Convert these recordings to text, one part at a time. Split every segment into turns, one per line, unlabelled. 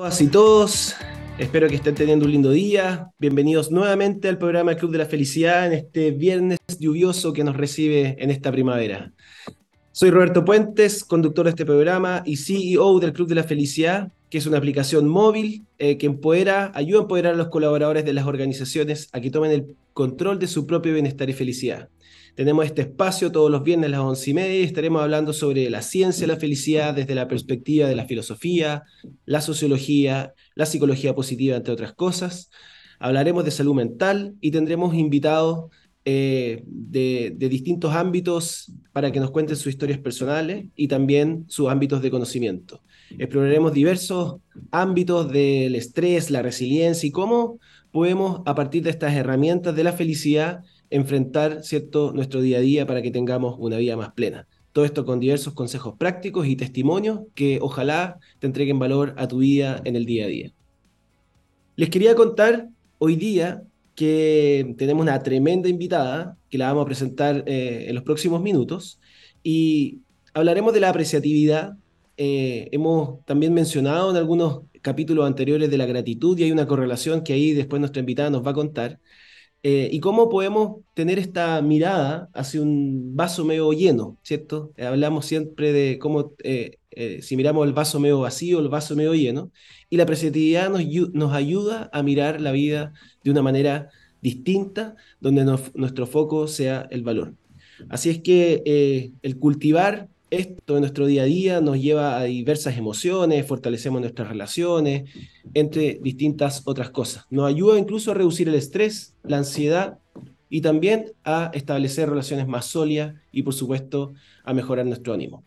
todas y todos. Espero que estén teniendo un lindo día. Bienvenidos nuevamente al programa Club de la Felicidad en este viernes lluvioso que nos recibe en esta primavera. Soy Roberto Puentes, conductor de este programa y CEO del Club de la Felicidad, que es una aplicación móvil eh, que empodera, ayuda a empoderar a los colaboradores de las organizaciones a que tomen el control de su propio bienestar y felicidad. Tenemos este espacio todos los viernes a las once y media y estaremos hablando sobre la ciencia de la felicidad desde la perspectiva de la filosofía, la sociología, la psicología positiva, entre otras cosas. Hablaremos de salud mental y tendremos invitados eh, de, de, distintos ámbitos para que nos cuenten sus historias personales y también sus ámbitos de conocimiento. Exploraremos diversos ámbitos del estrés, la resiliencia y cómo podemos, a partir de estas herramientas de la felicidad, enfrentar ¿cierto? nuestro día a día para que tengamos una vida más plena. Todo esto con diversos consejos prácticos y testimonios que ojalá te entreguen valor a tu vida en el día a día. Les quería contar hoy día que tenemos una tremenda invitada que la vamos a presentar eh, en los próximos minutos y hablaremos de la apreciatividad. Eh, hemos también mencionado en algunos capítulos anteriores de la gratitud y hay una correlación que ahí después nuestra invitada nos va a contar. Eh, y cómo podemos tener esta mirada hacia un vaso medio lleno, ¿cierto? Eh, hablamos siempre de cómo, eh, si miramos el vaso medio vacío, el vaso medio lleno, y la apreciatividad nos, nos ayuda a mirar la vida de una manera distinta, donde nuestro foco sea el valor. Así es que el cultivar esto en nuestro día a día nos lleva a diversas emociones, fortalecemos nuestras relaciones, entre distintas otras cosas. Nos ayuda incluso a reducir el estrés, la ansiedad y también a establecer relaciones más sólidas y por supuesto a mejorar nuestro ánimo.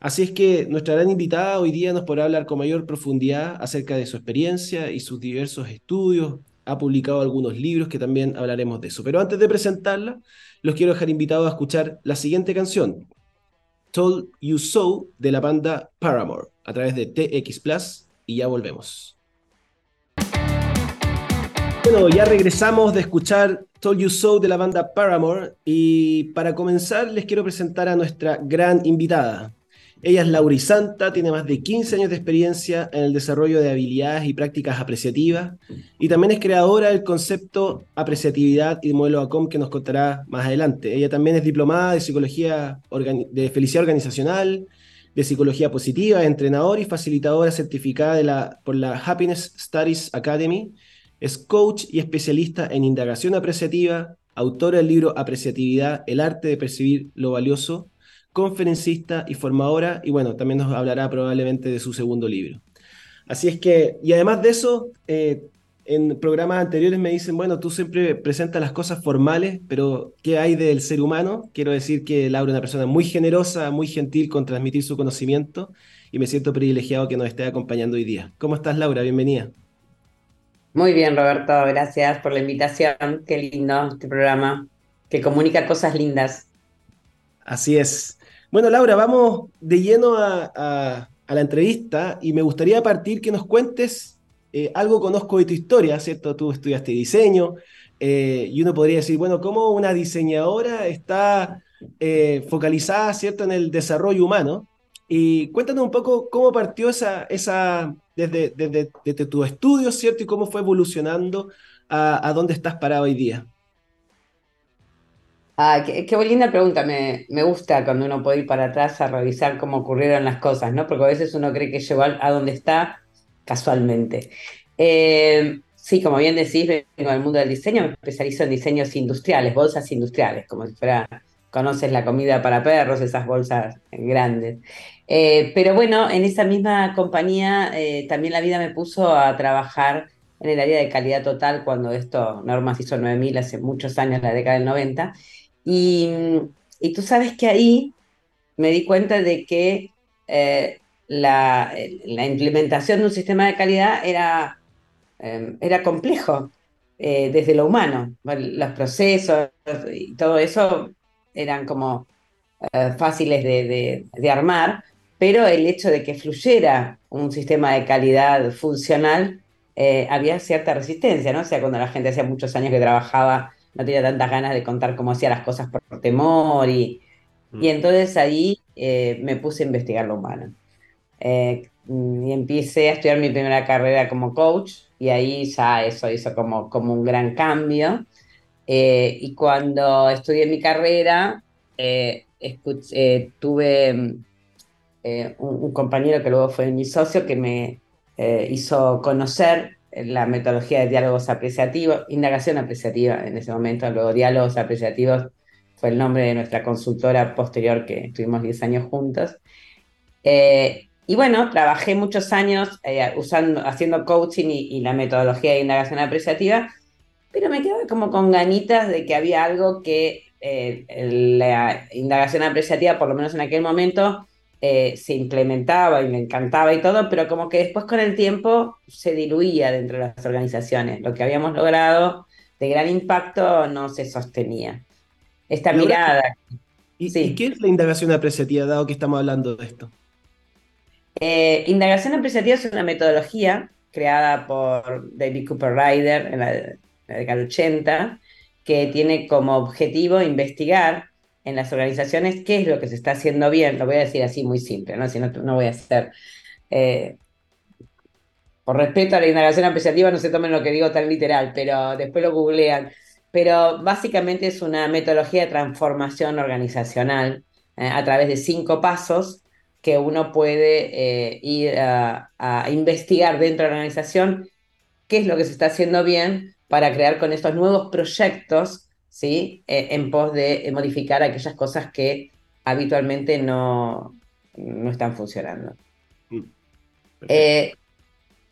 Así es que nuestra gran invitada hoy día nos podrá hablar con mayor profundidad acerca de su experiencia y sus diversos estudios. Ha publicado algunos libros que también hablaremos de eso. Pero antes de presentarla, los quiero dejar invitados a escuchar la siguiente canción, Told You So de la banda Paramore a través de TX Plus y ya volvemos. Bueno, ya regresamos de escuchar Told You So de la banda Paramore y para comenzar les quiero presentar a nuestra gran invitada. Ella es Lauri Santa, tiene más de 15 años de experiencia en el desarrollo de habilidades y prácticas apreciativas y también es creadora del concepto apreciatividad y modelo ACOM que nos contará más adelante. Ella también es diplomada de psicología de felicidad organizacional, de psicología positiva, entrenadora y facilitadora certificada por la Happiness Studies Academy. Es coach y especialista en indagación apreciativa, autora del libro Apreciatividad, el arte de percibir lo valioso conferencista y formadora, y bueno, también nos hablará probablemente de su segundo libro. Así es que, y además de eso, eh, en programas anteriores me dicen, bueno, tú siempre presentas las cosas formales, pero ¿qué hay del ser humano? Quiero decir que Laura es una persona muy generosa, muy gentil con transmitir su conocimiento y me siento privilegiado que nos esté acompañando hoy día. ¿Cómo estás, Laura? Bienvenida.
Muy bien, Roberto, gracias por la invitación. Qué lindo este programa que comunica cosas lindas.
Así es. Bueno, Laura, vamos de lleno a, la entrevista y me gustaría partir que nos cuentes eh, algo conozco de tu historia, ¿cierto? Tú estudiaste diseño eh, y uno podría decir, bueno, ¿cómo una diseñadora está eh, focalizada, ¿cierto?, en el desarrollo humano. Y cuéntanos un poco cómo partió esa, esa desde, desde, tu estudio, ¿cierto? Y cómo fue evolucionando a, a dónde estás parado hoy día.
Ah, qué, qué linda pregunta. Me, me, gusta cuando uno puede ir para atrás a revisar cómo ocurrieron las cosas, ¿no? Porque a veces uno cree que llegó a, donde está casualmente. Eh, sí, como bien decís, vengo del mundo del diseño, me especializo en diseños industriales, bolsas industriales, como si fuera, conoces la comida para perros, esas bolsas grandes. Eh, pero bueno, en esa misma compañía eh, también la vida me puso a trabajar en el área de calidad total cuando esto, Normas hizo 9000 hace muchos años, la década del 90, y, tú sabes que ahí me di cuenta de que eh, la, implementación de un sistema de calidad era, em, era complejo eh, desde lo humano. Los procesos y todo eso eran como eh, fáciles de, de, armar, pero el hecho de que fluyera un sistema de calidad funcional, había cierta resistencia, ¿no? O sea, cuando la gente hacía muchos años que trabajaba no tenía tantas ganas de contar cómo hacía las cosas por temor y, mm. y entonces ahí eh, me puse a investigar lo humano. Eh, y empecé a estudiar mi primera carrera como coach y ahí ya eso hizo como, como un gran cambio. Eh, y cuando estudié mi carrera, escuché, tuve un, un, compañero que luego fue mi socio que me hizo conocer la metodología de diálogos apreciativos, indagación apreciativa en ese momento, luego diálogos apreciativos fue el nombre de nuestra consultora posterior que estuvimos 10 años juntos. Eh, y bueno, trabajé muchos años eh, usando, haciendo coaching y, la metodología de indagación apreciativa, pero me quedaba como con ganitas de que había algo que eh, la indagación apreciativa, por lo menos en aquel momento, se implementaba y me encantaba y todo, pero como que después con el tiempo se diluía dentro de las organizaciones. Lo que habíamos logrado de gran impacto no se sostenía esta mirada.
¿Y, qué es la indagación apreciativa, dado que estamos hablando de esto?
Eh, indagación apreciativa es una metodología creada por David Cooper Ryder en la, década de 80, que tiene como objetivo investigar en las organizaciones qué es lo que se está haciendo bien. Lo voy a decir así muy simple, ¿no? Si no, voy a hacer. Eh, por respeto a la indagación apreciativa, no se tomen lo que digo tan literal, pero después lo googlean pero básicamente es una metodología de transformación organizacional eh, a través de cinco pasos que uno puede eh, ir a, investigar dentro de la organización qué es lo que se está haciendo bien para crear con estos nuevos proyectos, ¿sí? Eh, en pos de modificar aquellas cosas que habitualmente no, no están funcionando. Mm,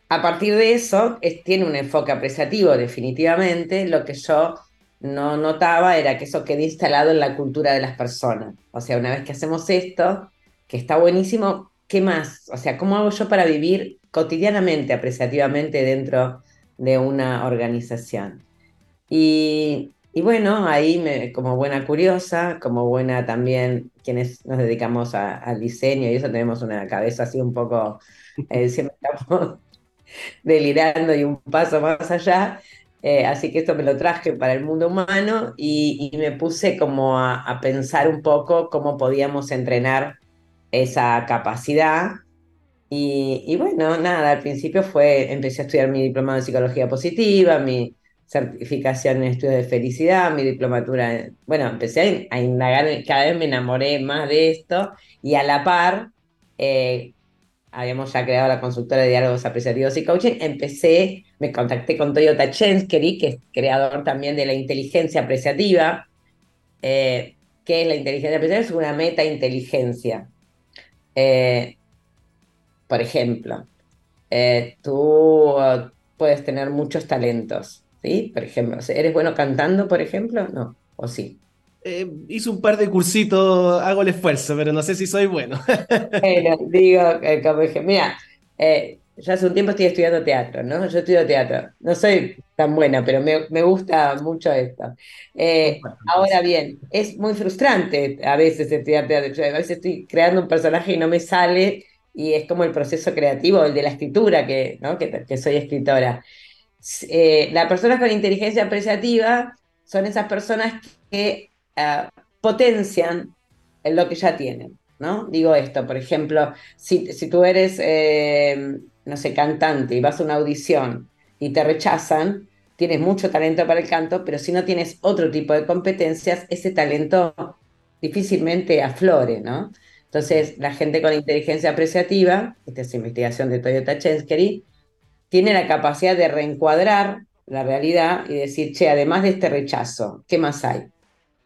a partir de eso, tiene un enfoque apreciativo definitivamente, lo que yo no notaba era que eso quedó instalado en la cultura de las personas. O sea, una vez que hacemos esto, que está buenísimo, ¿qué más? O sea, ¿cómo hago yo para vivir cotidianamente, apreciativamente dentro de una organización? Y, bueno, ahí me, como buena curiosa, como buena también quienes nos dedicamos al diseño y eso tenemos una cabeza así un poco, eh, siempre estamos delirando y un paso más allá. Eh, así que esto me lo traje para el mundo humano y, me puse como a, pensar un poco cómo podíamos entrenar esa capacidad. Y, bueno, nada, al principio fue, empecé a estudiar mi diplomado de psicología positiva, mi certificación en estudio de felicidad, mi diplomatura, bueno, empecé a, indagar, cada vez me enamoré más de esto y a la par, eh, habíamos ya creado la consultora de diálogos apreciativos y coaching, empecé me contacté con Toyota Chenskery, que es creador también de la inteligencia apreciativa. Eh, ¿Qué es la inteligencia apreciativa? Es una meta inteligencia. Eh, por ejemplo, eh, tú puedes tener muchos talentos, ¿sí? Por ejemplo, ¿eres bueno cantando, por ejemplo? No, o sí.
hice un par de cursitos, hago el esfuerzo, pero no sé si soy bueno.
bueno, digo, como dije, mira, yo hace un tiempo estoy estudiando teatro, ¿no? Yo estudio teatro. No soy tan buena, pero me, gusta mucho esto. Eh, ahora bien, es muy frustrante a veces estudiar teatro. a veces estoy creando un personaje y no me sale, y es como el proceso creativo, el de la escritura, que, ¿no? que, soy escritora. Eh, las personas con inteligencia apreciativa son esas personas que uh, potencian lo que ya tienen. ¿no? Digo esto, por ejemplo, si, si tú eres eh, no sé, cantante y vas a una audición y te rechazan, tienes mucho talento para el canto, pero si no tienes otro tipo de competencias, ese talento difícilmente aflore, ¿no? Entonces, la gente con inteligencia apreciativa, esta es investigación de Toyota Chenskery, tiene la capacidad de reencuadrar la realidad y decir, che, además de este rechazo, ¿qué más hay?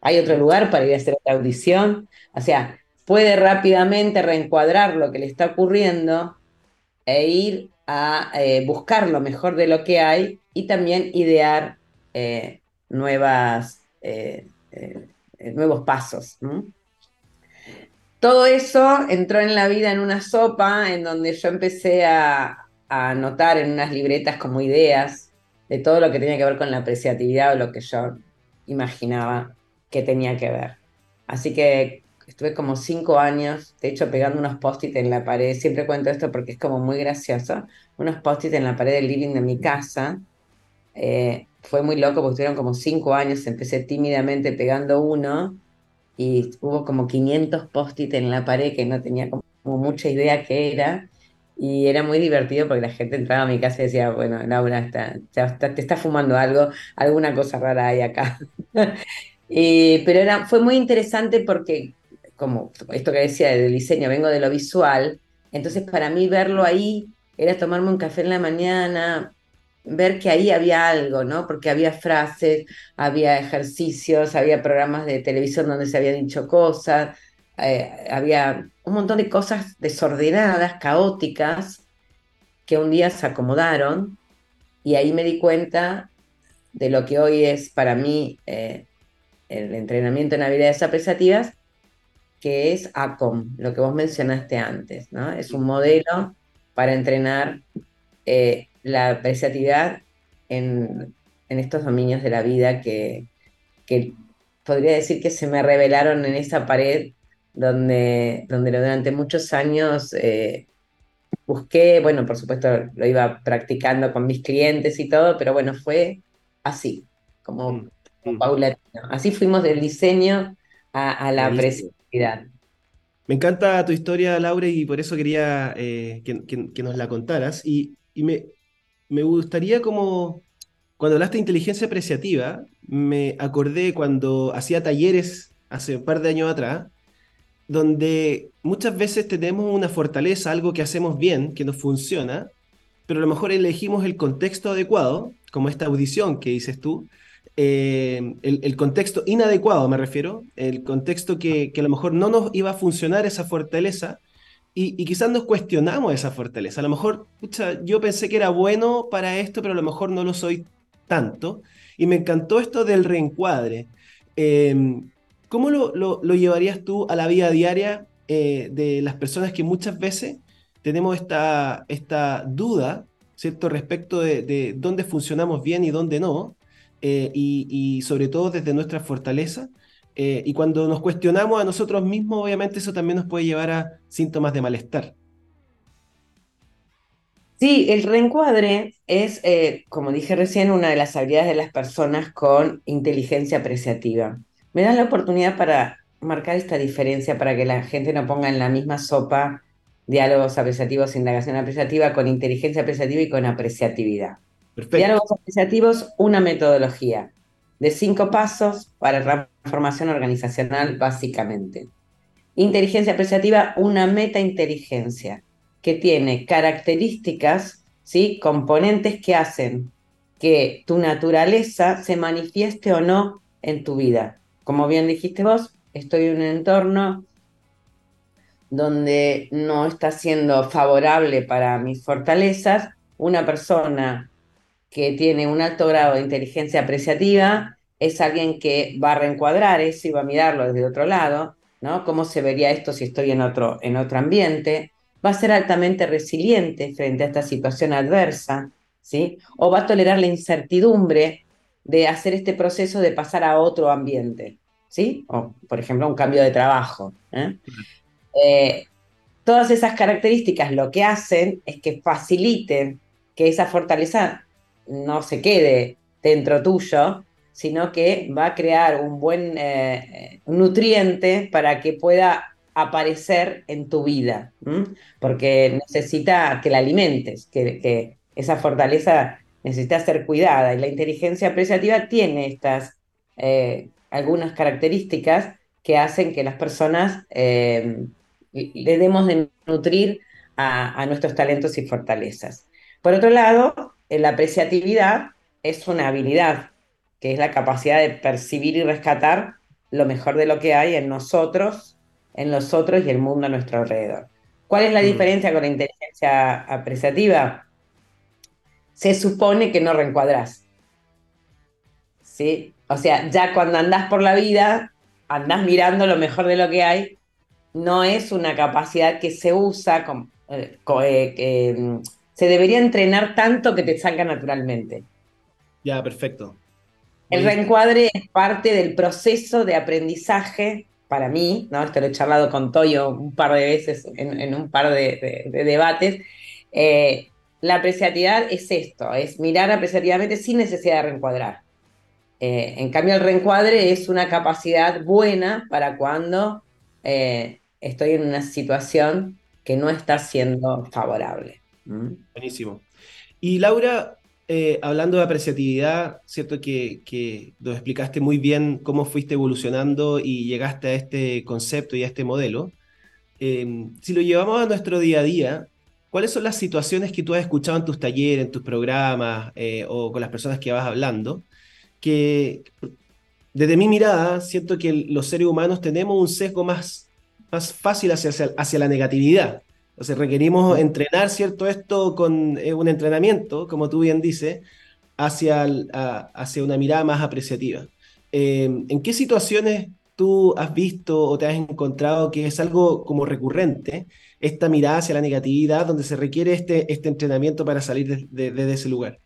¿Hay otro lugar para ir a hacer otra audición? O sea, puede rápidamente reencuadrar lo que le está ocurriendo e ir a eh, buscar lo mejor de lo que hay y también idear eh, nuevas, eh, nuevos pasos. Todo eso entró en la vida en una sopa en donde yo empecé a, a anotar en unas libretas como ideas de todo lo que tenía que ver con la apreciatividad o lo que yo imaginaba que tenía que ver. Así que estuve como cinco años, de hecho, pegando unos post-it en la pared. Siempre cuento esto porque es como muy gracioso. Unos post-it en la pared del living de mi casa. Eh, fue muy loco porque estuvieron como cinco años. Empecé tímidamente pegando uno y hubo como 500 post-it en la pared que no tenía como mucha idea qué era. Y era muy divertido porque la gente entraba a mi casa y decía, bueno, Laura, está, te está fumando algo, alguna cosa rara hay acá. pero era, fue muy interesante porque, como esto que decía del diseño, vengo de lo visual, entonces para mí verlo ahí era tomarme un café en la mañana, ver que ahí había algo, ¿no? Porque había frases, había ejercicios, había programas de televisión donde se habían dicho cosas, eh, había un montón de cosas desordenadas, caóticas, que un día se acomodaron y ahí me di cuenta de lo que hoy es para mí eh, el entrenamiento en habilidades apreciativas, que es ACOM, lo que vos mencionaste antes, ¿no? Es un modelo para entrenar eh, la apreciatividad en, estos dominios de la vida que, que podría decir que se me revelaron en esa pared donde, donde durante muchos años eh, busqué, bueno, por supuesto lo iba practicando con mis clientes y todo, pero bueno, fue así, como, mm, mm. paulatino. Así fuimos del diseño a, la apreciatividad.
Me encanta tu historia, Laura, y por eso quería eh, que, nos la contaras. Y, me, me, gustaría como, cuando hablaste de inteligencia apreciativa, me acordé cuando hacía talleres hace un par de años atrás, donde muchas veces tenemos una fortaleza, algo que hacemos bien, que nos funciona, pero a lo mejor elegimos el contexto adecuado, como esta audición que dices tú, eh, el, contexto inadecuado me refiero, el contexto que, a lo mejor no nos iba a funcionar esa fortaleza y, quizás nos cuestionamos esa fortaleza. A lo mejor, yo pensé que era bueno para esto, pero a lo mejor no lo soy tanto. Y me encantó esto del reencuadre. Eh, ¿Cómo lo, llevarías tú a la vida diaria eh, de las personas que muchas veces tenemos esta, esta duda, ¿cierto?, respecto de, dónde funcionamos bien y dónde no, eh, y, sobre todo desde nuestra fortaleza. Eh, y cuando nos cuestionamos a nosotros mismos, obviamente eso también nos puede llevar a síntomas de malestar.
Sí, el reencuadre es, como dije recién, una de las habilidades de las personas con inteligencia apreciativa me das la oportunidad para marcar esta diferencia para que la gente no ponga en la misma sopa diálogos apreciativos, indagación apreciativa con inteligencia apreciativa y con apreciatividad. Diálogos apreciativos, una metodología de cinco pasos para transformación organizacional básicamente. Inteligencia apreciativa, una meta-inteligencia que tiene características, ¿sí? componentes que hacen que tu naturaleza se manifieste o no en tu vida como bien dijiste vos, estoy en un entorno donde no está siendo favorable para mis fortalezas, una persona que tiene un alto grado de inteligencia apreciativa es alguien que va a reencuadrar eso y va a mirarlo desde otro lado, ¿no? ¿Cómo se vería esto si estoy en otro, en otro ambiente? Va a ser altamente resiliente frente a esta situación adversa, ¿sí? O va a tolerar la incertidumbre de hacer este proceso de pasar a otro ambiente, ¿sí? O, por ejemplo, un cambio de trabajo. ¿eh? Eh, todas esas características lo que hacen es que faciliten que esa fortaleza no se quede dentro tuyo, sino que va a crear un buen eh, nutriente para que pueda aparecer en tu vida, porque necesita que la alimentes, que, que esa fortaleza necesita ser cuidada y la inteligencia apreciativa tiene estas eh, algunas características que hacen que las personas eh, le demos de nutrir a, nuestros talentos y fortalezas. Por otro lado, la apreciatividad es una habilidad, que es la capacidad de percibir y rescatar lo mejor de lo que hay en nosotros, en los otros y el mundo a nuestro alrededor. ¿Cuál es la mm. diferencia con la inteligencia apreciativa? Se supone que no reencuadras. ¿Sí? O sea, ya cuando andás por la vida, andás mirando lo mejor de lo que hay, no es una capacidad que se usa, como, eh, eh, mm, se debería entrenar tanto que te salga naturalmente.
Ya, perfecto.
El reencuadre es parte del proceso de aprendizaje para mí, ¿no? Esto lo he charlado con Toyo un par de veces en, un par de, debates. Eh, la apreciatividad es esto, es mirar apreciativamente sin necesidad de reencuadrar. Eh, en cambio, el reencuadre es una capacidad buena para cuando eh, estoy en una situación que no está siendo favorable.
¿Mm? Buenísimo. Y Laura, eh, hablando de apreciatividad, cierto que, que, nos explicaste muy bien cómo fuiste evolucionando y llegaste a este concepto y a este modelo. Si lo llevamos a nuestro día a día, ¿cuáles son las situaciones que tú has escuchado en tus talleres, en tus programas eh, o con las personas que vas hablando? Que desde mi mirada, siento que los seres humanos tenemos un sesgo más, más fácil hacia, hacia la negatividad. Entonces requerimos entrenar, ¿cierto? Esto con eh, un entrenamiento, como tú bien dices, hacia, hacia una mirada más apreciativa. Em, ¿En qué situaciones tú has visto o te has encontrado que es algo como recurrente, esta mirada hacia la negatividad, donde se requiere este, este entrenamiento para salir de, ese lugar?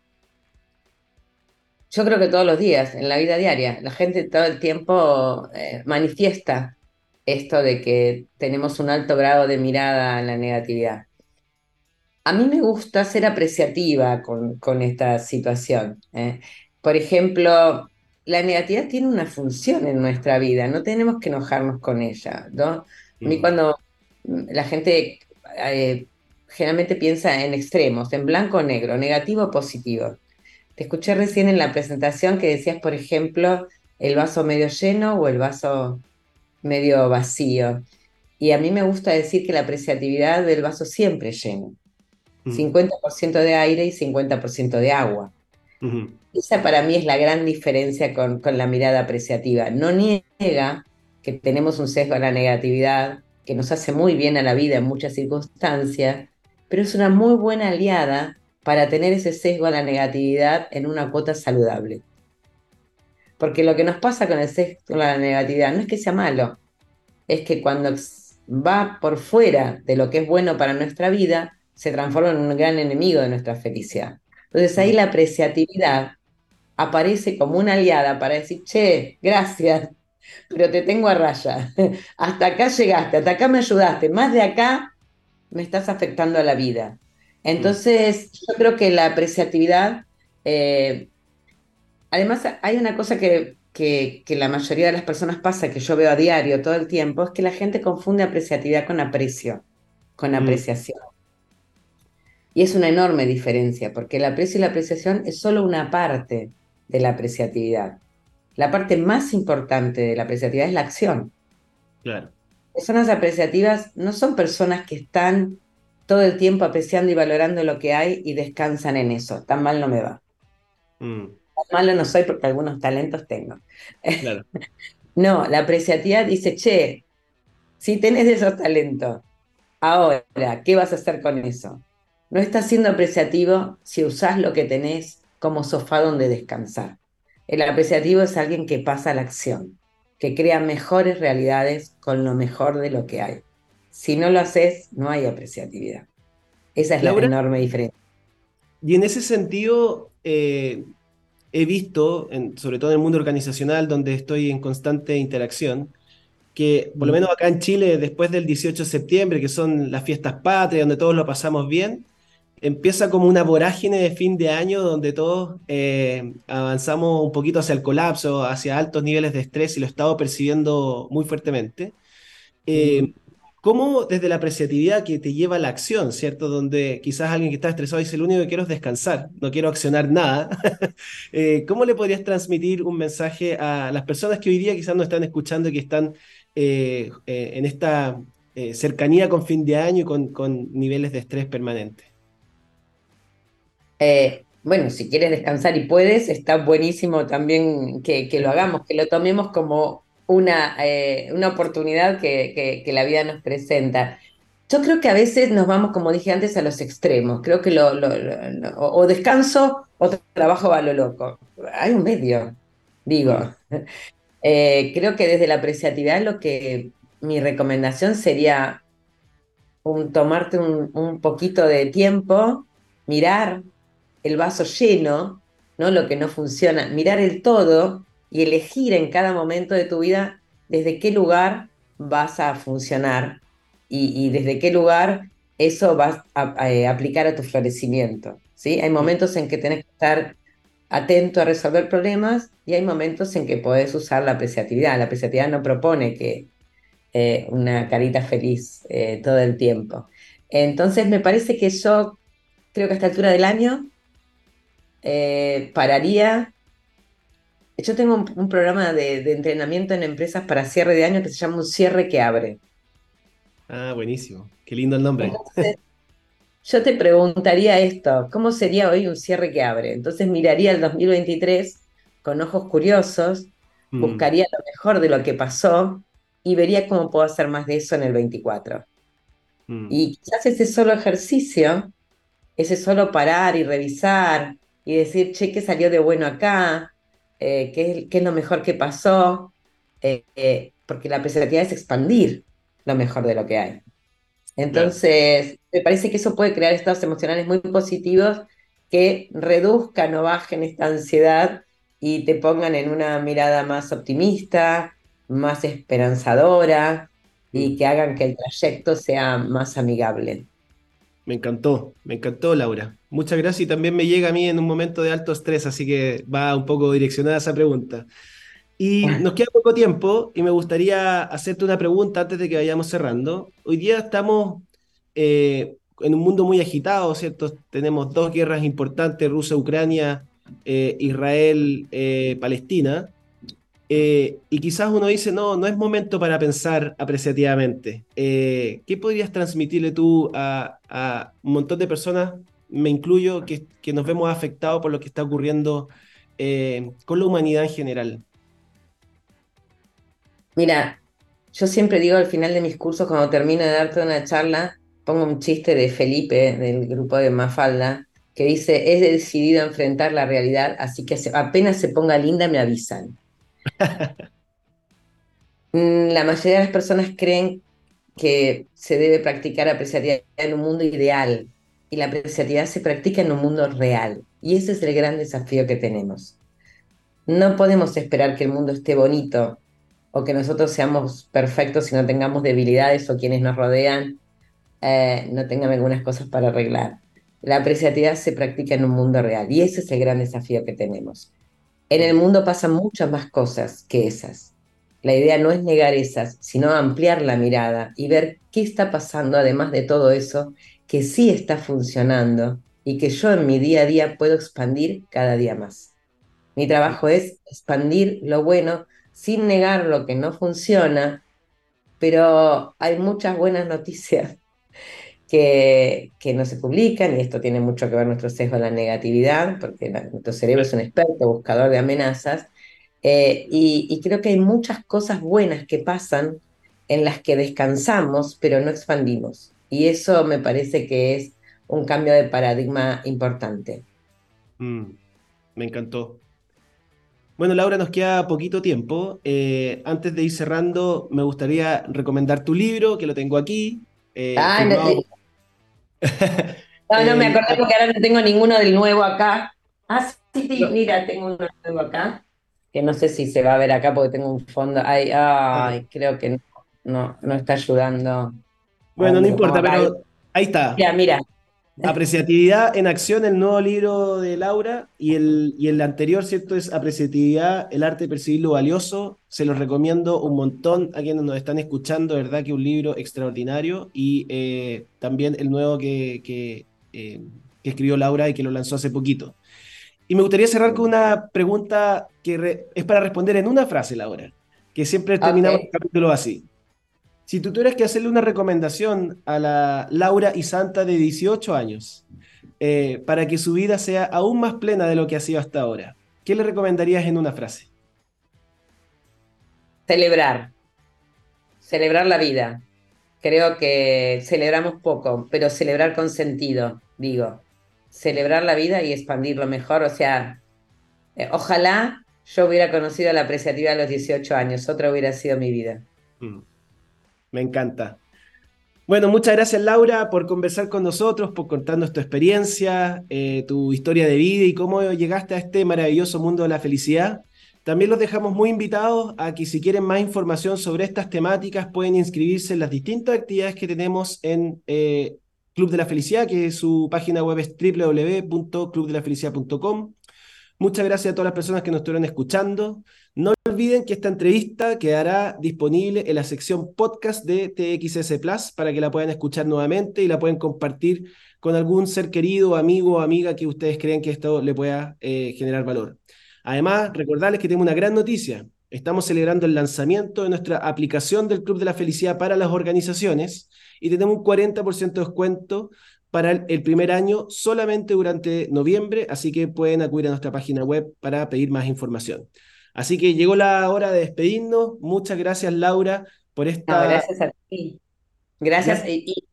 Yo creo que todos los días, en la vida diaria, la gente todo el tiempo eh, manifiesta esto de que tenemos un alto grado de mirada a la negatividad. A mí me gusta ser apreciativa con, con esta situación. ¿eh? Por ejemplo, la negatividad tiene una función en nuestra vida, no tenemos que enojarnos con ella, ¿no? A mí mm. cuando la gente eh, generalmente piensa en extremos, en blanco o negro, negativo o positivo. Te escuché recién en la presentación que decías, por ejemplo, el vaso medio lleno o el vaso medio vacío. Y a mí me gusta decir que la apreciatividad del vaso siempre lleno. 50% mm. de aire y 50% de agua. Esa para mí es la gran diferencia con, la mirada apreciativa. No niega que tenemos un sesgo a la negatividad, que nos hace muy bien a la vida en muchas circunstancias, pero es una muy buena aliada para tener ese sesgo a la negatividad en una cuota saludable. Porque lo que nos pasa con el sesgo a la negatividad no es que sea malo, es que cuando va por fuera de lo que es bueno para nuestra vida, se transforma en un gran enemigo de nuestra felicidad. Entonces ahí la apreciatividad aparece como una aliada para decir, che, gracias, pero te tengo a raya. Hasta acá llegaste, hasta acá me ayudaste, más de acá me estás afectando a la vida. Entonces, yo creo que la apreciatividad, eh, además hay una cosa que, que, la mayoría de las personas pasa, que yo veo a diario todo el tiempo, es que la gente confunde apreciatividad con aprecio, con apreciación. Y es una enorme diferencia, porque el aprecio y la apreciación es solo una parte de la apreciatividad. La parte más importante de la apreciatividad es la acción.
Claro.
Personas apreciativas no son personas que están todo el tiempo apreciando y valorando lo que hay y descansan en eso. Tan mal no me va. Mm. Tan malo no soy porque algunos talentos tengo. Claro. no, la apreciatividad dice, che, si tenés esos talentos, ahora, ¿qué vas a hacer con eso? No estás siendo apreciativo si usás lo que tenés como sofá donde descansar. El apreciativo es alguien que pasa a la acción, que crea mejores realidades con lo mejor de lo que hay. Si no lo haces, no hay apreciatividad. Esa es la enorme diferencia.
Y en ese sentido, eh, he visto, sobre todo en el mundo organizacional, donde estoy en constante interacción, que por lo mm. menos acá en Chile, después del 18 de septiembre, que son las fiestas patrias, donde todos lo pasamos bien, empieza como una vorágine de fin de año donde todos eh, avanzamos un poquito hacia el colapso, hacia altos niveles de estrés y lo he estado percibiendo muy fuertemente. Eh, ¿Cómo desde la apreciatividad que te lleva a la acción, ¿cierto? Donde quizás alguien que está estresado dice, lo único que quiero es descansar, no quiero accionar nada. Eh, ¿Cómo le podrías transmitir un mensaje a las personas que hoy día quizás no están escuchando y que están en esta cercanía con fin de año y con, con niveles de estrés permanentes?
Eh, bueno, si quieres descansar y puedes, está buenísimo también que, lo hagamos, que lo tomemos como una, eh, una oportunidad que, la vida nos presenta. Yo creo que a veces nos vamos, como dije antes, a los extremos. Creo que o descanso o trabajo a lo loco. Hay un medio, digo. Eh, creo que desde la apreciatividad lo que mi recomendación sería un, tomarte un poquito de tiempo, mirar el vaso lleno, ¿no? Lo que no funciona, mirar el todo y elegir en cada momento de tu vida desde qué lugar vas a funcionar y, desde qué lugar eso vas a, eh, aplicar a tu florecimiento. ¿sí? Hay momentos en que tenés que estar atento a resolver problemas y hay momentos en que podés usar la apreciatividad. La apreciatividad no propone que eh, una carita feliz eh, todo el tiempo. Entonces me parece que yo creo que a esta altura del año eh, pararía. Yo tengo un, programa de, entrenamiento en empresas para cierre de año que se llama un cierre que abre.
Ah, buenísimo. Qué lindo el nombre.
yo te preguntaría esto, ¿cómo sería hoy un cierre que abre? Entonces miraría el 2023 con ojos curiosos, mm. buscaría lo mejor de lo que pasó y vería cómo puedo hacer más de eso en el 24. Mm. Y quizás ese solo ejercicio, ese solo parar y revisar y decir, che, ¿qué salió de bueno acá? Eh, ¿qué, es lo mejor que pasó? Eh, eh, porque la apreciatividad es expandir lo mejor de lo que hay. Entonces, me parece que eso puede crear estados emocionales muy positivos que reduzcan o bajen esta ansiedad y te pongan en una mirada más optimista, más esperanzadora y mm. que hagan que el trayecto sea más amigable.
Me encantó, me encantó Laura. Muchas gracias y también me llega a mí en un momento de alto estrés, así que va un poco direccionada esa pregunta. Y nos queda poco tiempo y me gustaría hacerte una pregunta antes de que vayamos cerrando. Hoy día estamos eh, en un mundo muy agitado, ¿cierto? Tenemos dos guerras importantes, Rusia-Ucrania, eh, Israel-Palestina. Eh, y quizás uno dice, no, no es momento para pensar apreciativamente. ¿Qué podrías transmitirle tú a, un montón de personas, me incluyo, que, que, nos vemos afectados por lo que está ocurriendo con la humanidad en general?
Mira, yo siempre digo al final de mis cursos, cuando termino de darte una charla, pongo un chiste de Felipe, del grupo de Mafalda, que dice, he decidido enfrentar la realidad, así que apenas se ponga linda me avisan. Mm, la mayoría de las personas creen que se debe practicar apreciatividad en un mundo ideal y la apreciatividad se practica en un mundo real. Y ese es el gran desafío que tenemos. No podemos esperar que el mundo esté bonito o que nosotros seamos perfectos y no tengamos debilidades o quienes nos rodean eh, no tengan algunas cosas para arreglar. La apreciatividad se practica en un mundo real y ese es el gran desafío que tenemos. En el mundo pasan muchas más cosas que esas. La idea no es negar esas, sino ampliar la mirada y ver qué está pasando además de todo eso que sí está funcionando y que yo en mi día a día puedo expandir cada día más. Mi trabajo es expandir lo bueno sin negar lo que no funciona, pero hay muchas buenas noticias que, que no se publican, y esto tiene mucho que ver nuestro sesgo de la negatividad, porque nuestro cerebro es un experto buscador de amenazas, eh, y, y creo que hay muchas cosas buenas que pasan en las que descansamos, pero no expandimos. Y eso me parece que es un cambio de paradigma importante.
Mm, me encantó. Bueno, Laura, nos queda poquito tiempo. Eh, antes de ir cerrando, me gustaría recomendar tu libro, que lo tengo aquí.
Eh, ah, no, no, me eh, acordé porque ahora no tengo ninguno del nuevo acá. Ah, sí, sí, mira, tengo uno nuevo acá, que no sé si se va a ver acá porque tengo un fondo. Ay, ay, creo que no, no, está ayudando.
Bueno, no importa, pero ahí está.
Ya, mira,
Apreciatividad en acción, el nuevo libro de Laura, y el, y el anterior, ¿cierto? Es Apreciatividad, el arte de percibir lo valioso. Se los recomiendo un montón a quienes nos están escuchando, ¿verdad? Que un libro extraordinario. Y eh, también el nuevo que, que, eh, que, escribió Laura y que lo lanzó hace poquito. Y me gustaría cerrar con una pregunta que es para responder en una frase, Laura, que siempre terminamos el capítulo así. Si tú tuvieras que hacerle una recomendación a la Laura y Santa de 18 años eh, para que su vida sea aún más plena de lo que ha sido hasta ahora, ¿qué le recomendarías en una frase?
Celebrar. Celebrar la vida. Creo que celebramos poco, pero celebrar con sentido, digo. Celebrar la vida y expandirlo mejor. O sea, eh, ojalá yo hubiera conocido la apreciativa a los 18 años, otra hubiera sido mi vida. Mm.
Me encanta. Bueno, muchas gracias Laura por conversar con nosotros, por contarnos tu experiencia, eh, tu historia de vida y cómo llegaste a este maravilloso mundo de la felicidad. También los dejamos muy invitados a que si quieren más información sobre estas temáticas pueden inscribirse en las distintas actividades que tenemos en eh, Club de la Felicidad, que su página web es www.clubdelafelicidad.com. Muchas gracias a todas las personas que nos estuvieron escuchando. No olviden que esta entrevista quedará disponible en la sección podcast de TXS Plus para que la puedan escuchar nuevamente y la pueden compartir con algún ser querido, amigo o amiga que ustedes creen que esto le pueda eh, generar valor. Además, recordarles que tengo una gran noticia. Estamos celebrando el lanzamiento de nuestra aplicación del Club de la Felicidad para las organizaciones y tenemos un 40% de descuento para el primer año solamente durante noviembre, así que pueden acudir a nuestra página web para pedir más información. Así que llegó la hora de despedirnos. Muchas gracias, Laura, por esta.
gracias a ti. Gracias, Y,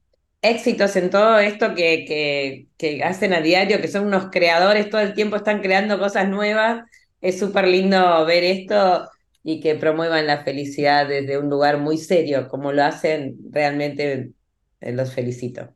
éxitos en todo esto que, que, hacen a diario, que son unos creadores, todo el tiempo están creando cosas nuevas. Es súper lindo ver esto y que promuevan la felicidad desde un lugar muy serio, como lo hacen, realmente eh, los felicito.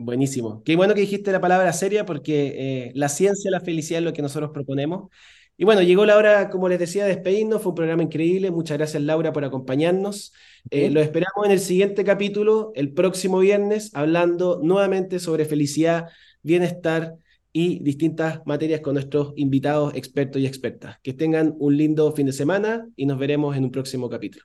Buenísimo. Qué bueno que dijiste la palabra seria porque eh, la ciencia, la felicidad es lo que nosotros proponemos. Y bueno, llegó la hora, como les decía, de despedirnos. Fue un programa increíble. Muchas gracias, Laura, por acompañarnos. Eh, lo esperamos en el siguiente capítulo, el próximo viernes, hablando nuevamente sobre felicidad, bienestar y distintas materias con nuestros invitados, expertos y expertas. Que tengan un lindo fin de semana y nos veremos en un próximo capítulo.